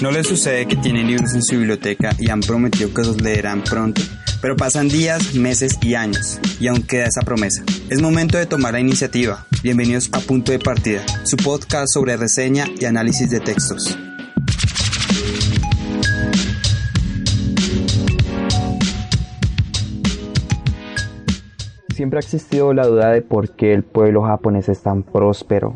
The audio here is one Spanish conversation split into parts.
¿No les sucede que tienen libros en su biblioteca y han prometido que los leerán pronto? Pero pasan días, meses y años, y aún queda esa promesa. Es momento de tomar la iniciativa. Bienvenidos a Punto de Partida, su podcast sobre reseña y análisis de textos. Siempre ha existido la duda de por qué el pueblo japonés es tan próspero.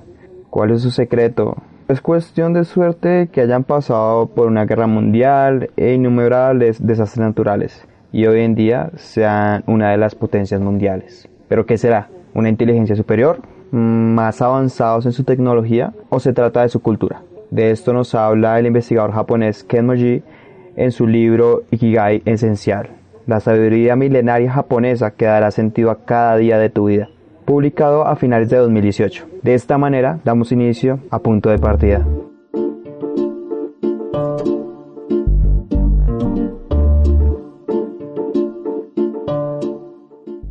¿Cuál es su secreto? Es cuestión de suerte que hayan pasado por una guerra mundial e innumerables desastres naturales y hoy en día sean una de las potencias mundiales. ¿Pero qué será? ¿Una inteligencia superior? ¿Más avanzados en su tecnología? ¿O se trata de su cultura? De esto nos habla el investigador japonés Ken Moji en su libro Ikigai Esencial, la sabiduría milenaria japonesa que dará sentido a cada día de tu vida publicado a finales de 2018. De esta manera damos inicio a punto de partida.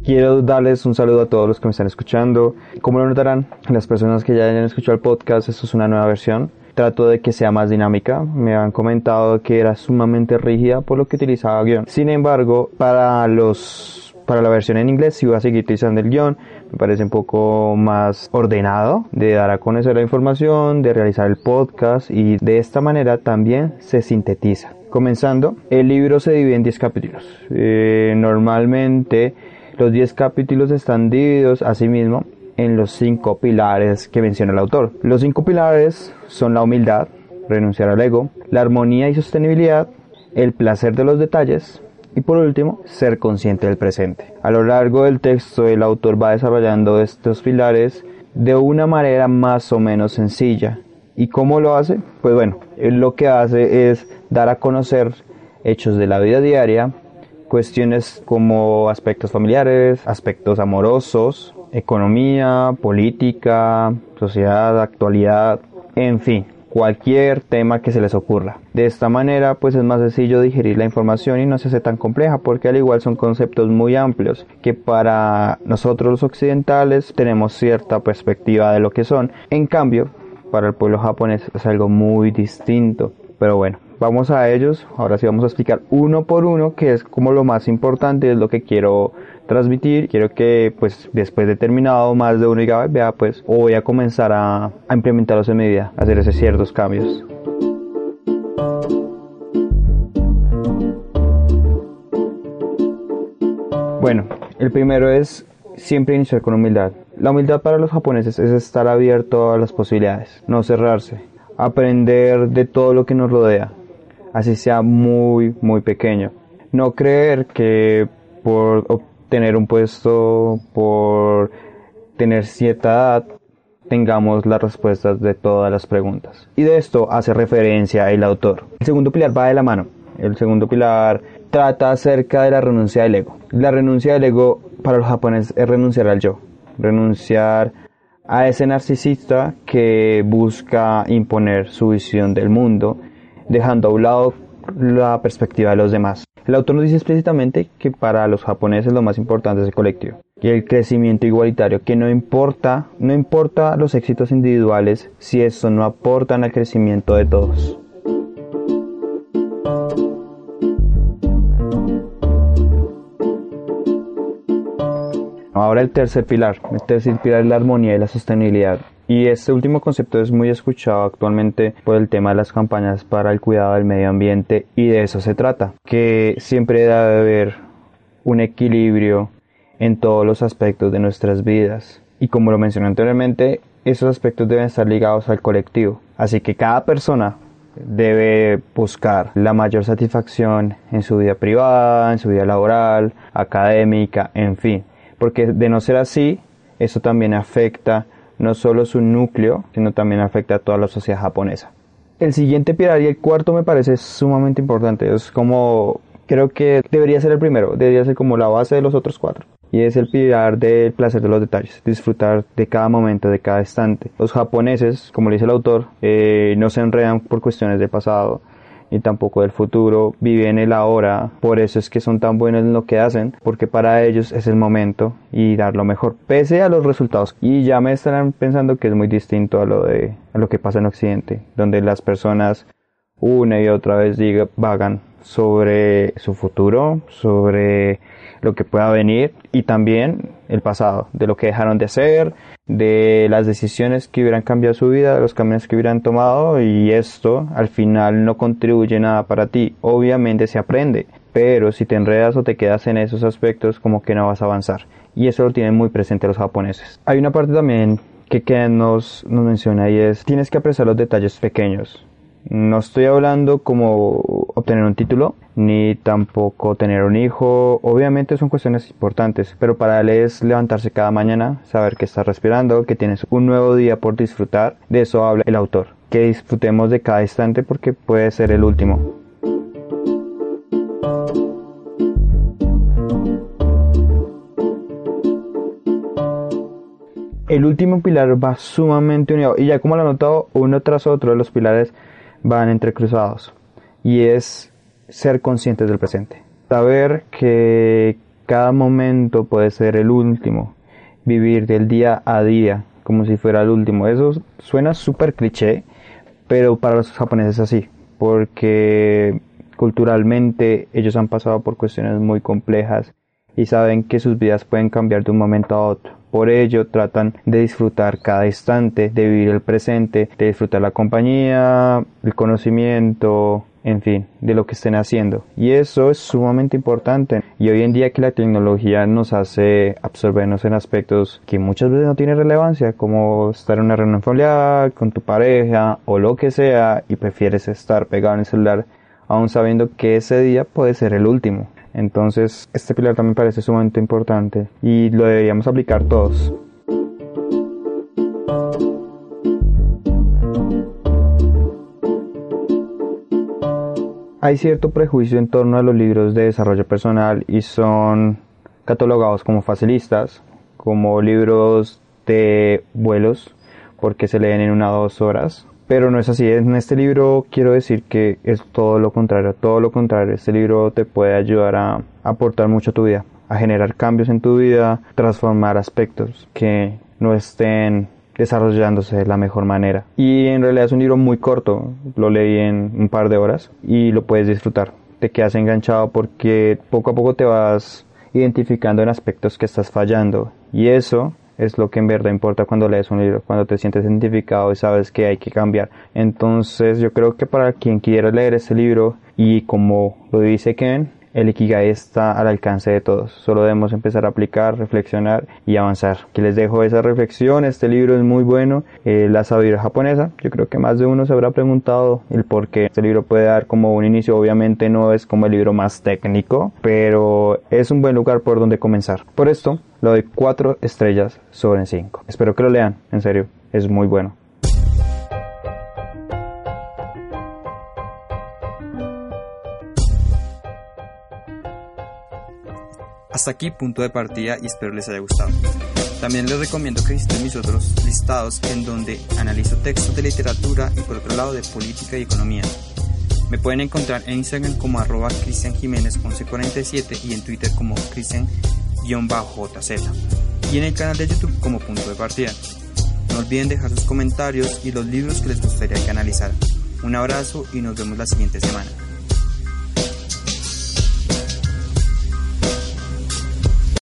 Quiero darles un saludo a todos los que me están escuchando. Como lo notarán, las personas que ya hayan escuchado el podcast, esto es una nueva versión. Trato de que sea más dinámica. Me han comentado que era sumamente rígida por lo que utilizaba guion. Sin embargo, para los para la versión en inglés si voy a seguir utilizando el guion, me parece un poco más ordenado de dar a conocer la información, de realizar el podcast y de esta manera también se sintetiza. Comenzando, el libro se divide en 10 capítulos. Eh, normalmente los 10 capítulos están divididos asimismo en los 5 pilares que menciona el autor. Los 5 pilares son la humildad, renunciar al ego, la armonía y sostenibilidad, el placer de los detalles, y por último, ser consciente del presente. A lo largo del texto el autor va desarrollando estos pilares de una manera más o menos sencilla. ¿Y cómo lo hace? Pues bueno, lo que hace es dar a conocer hechos de la vida diaria, cuestiones como aspectos familiares, aspectos amorosos, economía, política, sociedad, actualidad, en fin, cualquier tema que se les ocurra. De esta manera, pues es más sencillo digerir la información y no se hace tan compleja, porque al igual son conceptos muy amplios que para nosotros los occidentales tenemos cierta perspectiva de lo que son. En cambio, para el pueblo japonés es algo muy distinto. Pero bueno, vamos a ellos. Ahora sí vamos a explicar uno por uno, que es como lo más importante, es lo que quiero transmitir. Quiero que pues después de terminado más de uno diga, vea pues, voy a comenzar a implementarlos en mi vida, hacer esos ciertos cambios. Bueno, el primero es siempre iniciar con humildad. La humildad para los japoneses es estar abierto a las posibilidades, no cerrarse, aprender de todo lo que nos rodea, así sea muy, muy pequeño. No creer que por tener un puesto, por tener cierta edad, tengamos las respuestas de todas las preguntas. Y de esto hace referencia el autor. El segundo pilar va de la mano. El segundo pilar trata acerca de la renuncia del ego. La renuncia del ego para los japoneses es renunciar al yo, renunciar a ese narcisista que busca imponer su visión del mundo, dejando a un lado la perspectiva de los demás. El autor nos dice explícitamente que para los japoneses lo más importante es el colectivo y el crecimiento igualitario, que no importa, no importa los éxitos individuales si eso no aportan al crecimiento de todos. Ahora el tercer pilar, el tercer pilar es la armonía y la sostenibilidad. Y este último concepto es muy escuchado actualmente por el tema de las campañas para el cuidado del medio ambiente y de eso se trata, que siempre debe haber un equilibrio en todos los aspectos de nuestras vidas. Y como lo mencioné anteriormente, esos aspectos deben estar ligados al colectivo. Así que cada persona debe buscar la mayor satisfacción en su vida privada, en su vida laboral, académica, en fin. Porque de no ser así, eso también afecta no solo su núcleo, sino también afecta a toda la sociedad japonesa. El siguiente pilar y el cuarto me parece sumamente importante, es como creo que debería ser el primero, debería ser como la base de los otros cuatro. Y es el pilar del placer de los detalles, disfrutar de cada momento, de cada instante. Los japoneses, como le dice el autor, eh, no se enredan por cuestiones de pasado, y tampoco del futuro, viven el ahora, por eso es que son tan buenos en lo que hacen, porque para ellos es el momento y dar lo mejor, pese a los resultados. Y ya me estarán pensando que es muy distinto a lo de a lo que pasa en Occidente, donde las personas una y otra vez digan, vagan sobre su futuro, sobre lo que pueda venir y también el pasado, de lo que dejaron de hacer, de las decisiones que hubieran cambiado su vida, de los caminos que hubieran tomado y esto al final no contribuye nada para ti. Obviamente se aprende, pero si te enredas o te quedas en esos aspectos como que no vas a avanzar. Y eso lo tienen muy presente los japoneses. Hay una parte también que Ken nos, nos menciona y es tienes que apreciar los detalles pequeños. No estoy hablando como obtener un título, ni tampoco tener un hijo. Obviamente son cuestiones importantes, pero para él es levantarse cada mañana, saber que estás respirando, que tienes un nuevo día por disfrutar. De eso habla el autor. Que disfrutemos de cada instante porque puede ser el último. El último pilar va sumamente unido y ya como lo he notado, uno tras otro de los pilares van entrecruzados y es ser conscientes del presente. Saber que cada momento puede ser el último, vivir del día a día como si fuera el último. Eso suena súper cliché, pero para los japoneses es así, porque culturalmente ellos han pasado por cuestiones muy complejas y saben que sus vidas pueden cambiar de un momento a otro. Por ello tratan de disfrutar cada instante, de vivir el presente, de disfrutar la compañía, el conocimiento, en fin, de lo que estén haciendo. Y eso es sumamente importante. Y hoy en día que la tecnología nos hace absorbernos en aspectos que muchas veces no tienen relevancia, como estar en una reunión familiar, con tu pareja o lo que sea, y prefieres estar pegado en el celular, aún sabiendo que ese día puede ser el último. Entonces, este pilar también parece sumamente importante y lo deberíamos aplicar todos. Hay cierto prejuicio en torno a los libros de desarrollo personal y son catalogados como facilistas, como libros de vuelos, porque se leen en una o dos horas, pero no es así. En este libro quiero decir que es todo lo contrario, todo lo contrario. Este libro te puede ayudar a aportar mucho a tu vida, a generar cambios en tu vida, transformar aspectos que no estén desarrollándose de la mejor manera. Y en realidad es un libro muy corto, lo leí en un par de horas y lo puedes disfrutar. Te quedas enganchado porque poco a poco te vas identificando en aspectos que estás fallando y eso es lo que en verdad importa cuando lees un libro, cuando te sientes identificado y sabes que hay que cambiar. Entonces yo creo que para quien quiera leer este libro y como lo dice Ken, el Ikigai está al alcance de todos. Solo debemos empezar a aplicar, reflexionar y avanzar. Que les dejo esa reflexión. Este libro es muy bueno. Eh, la sabiduría japonesa. Yo creo que más de uno se habrá preguntado el por qué este libro puede dar como un inicio. Obviamente no es como el libro más técnico, pero es un buen lugar por donde comenzar. Por esto, lo doy 4 estrellas sobre 5. Espero que lo lean. En serio, es muy bueno. Hasta aquí punto de partida y espero les haya gustado. También les recomiendo que visiten mis otros listados en donde analizo textos de literatura y por otro lado de política y economía. Me pueden encontrar en Instagram como arroba Cristian Jiménez 1147 y en Twitter como Cristian-JZ y en el canal de YouTube como punto de partida. No olviden dejar sus comentarios y los libros que les gustaría que analizara. Un abrazo y nos vemos la siguiente semana.